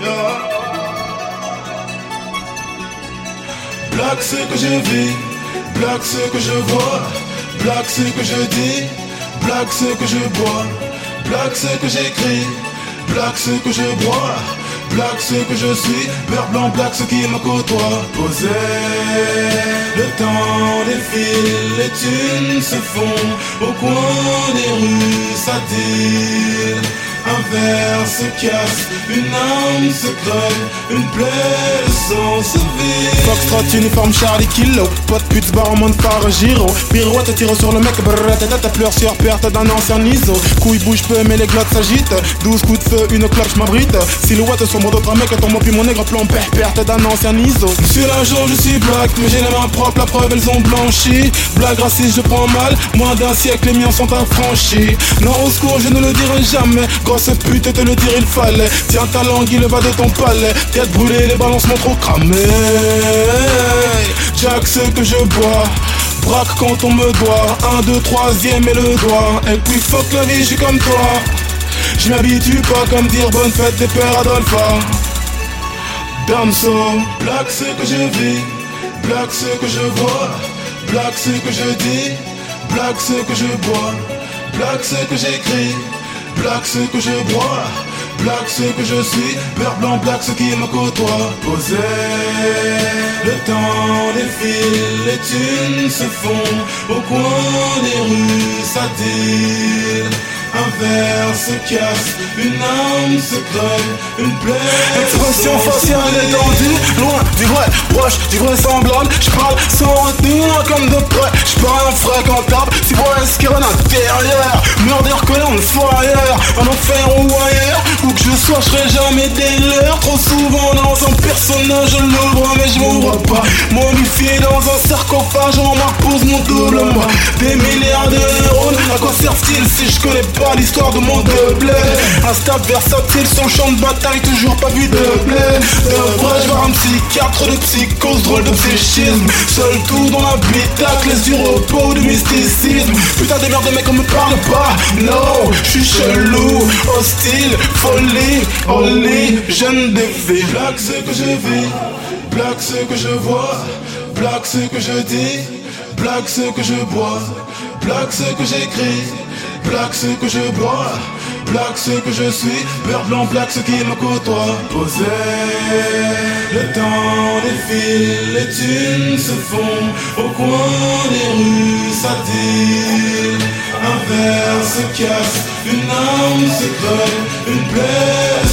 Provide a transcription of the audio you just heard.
yeah. Blague ce que je vis, blague ce que je vois, blague ce que je dis, blague ce que je bois, blague ce que j'écris, blague ce que je bois, blague ce que je suis, beurre blanc, blague ce qui me côtoie. Poser le temps défile, les thunes se font au coin des rues, ça deal un verre se casse, une âme se creuse, une plaie de sang se vide. Uniforme Charlie Kilo, pote pute, barman, phare, giro. Pirouette, tire sur le mec, brrrr, tête, pleure sur perte d'un ancien ISO. Couille bouge peu, mais les glottes s'agitent. 12 coups de feu, une cloche m'abrite. Silhouette sombre d'autres mecs, tombe puis mon nègre père, perte d'un ancien ISO. Sur l'argent, je suis black, mais j'ai les mains propres, la preuve, elles ont blanchi. Blague raciste, je prends mal, moins d'un siècle, les miens sont affranchis. Non, au secours, je ne le dirai jamais grosse pute te le dire il fallait. Tiens ta langue il va de ton palais. Tête brûlée les balancements trop cramés. Jack ce que je bois. Braque quand on me doit. Un, deux, troisième et le doigt. Et puis fuck la vie je suis comme toi. Je m'habitue pas comme dire bonne fête des pères Adolpha. Damso Black ce que je vis. Black ce que je vois. Black ce que je dis. Black ce que je bois. Black ce que j'écris Black ce que je bois, black ce que je suis, vert blanc black ce qui me côtoie. Posé, le temps défile, les thunes se font au coin des rues, ça dit. Un verre se casse, une âme se crée, une plaie. Expression faciale étendue, loin du vrai, proche du vrai semblable. J'parle sans retenir comme de près. J'parle infréquentable, si vous est-ce qu'il y a l'intérieur. Murder collant foyer, un enfer ou ailleurs. Où que je sois, je serai jamais des leurs. Trop souvent dans un personnage, je l'ouvre, je. Momifié dans un sarcophage, on m'impose mon double moi. Des milliards de neurones, à quoi servent-ils si je connais pas l'histoire de mon double? Un stade versatile sur le champ de bataille, toujours pas vu de blé? Devrais-je voir un psychiatre de psychose, drôle de psychisme. Seul tout dans l'habitacle, les yeux repos de mysticisme. Putain des merdes de mecs, on me parle pas. Non, je suis chelou, hostile, folie, holy, jeune. Black ce que je vis, black ce que je vois, black ce que je dis, black ce que je bois, black ce que j'écris, black ce que je bois, black ce que je suis, vert blanc black ce qui me côtoie. Posé, le temps défile, les thunes se font au coin des rues, ça dit. Un verre se casse, une âme se crée, une plaie.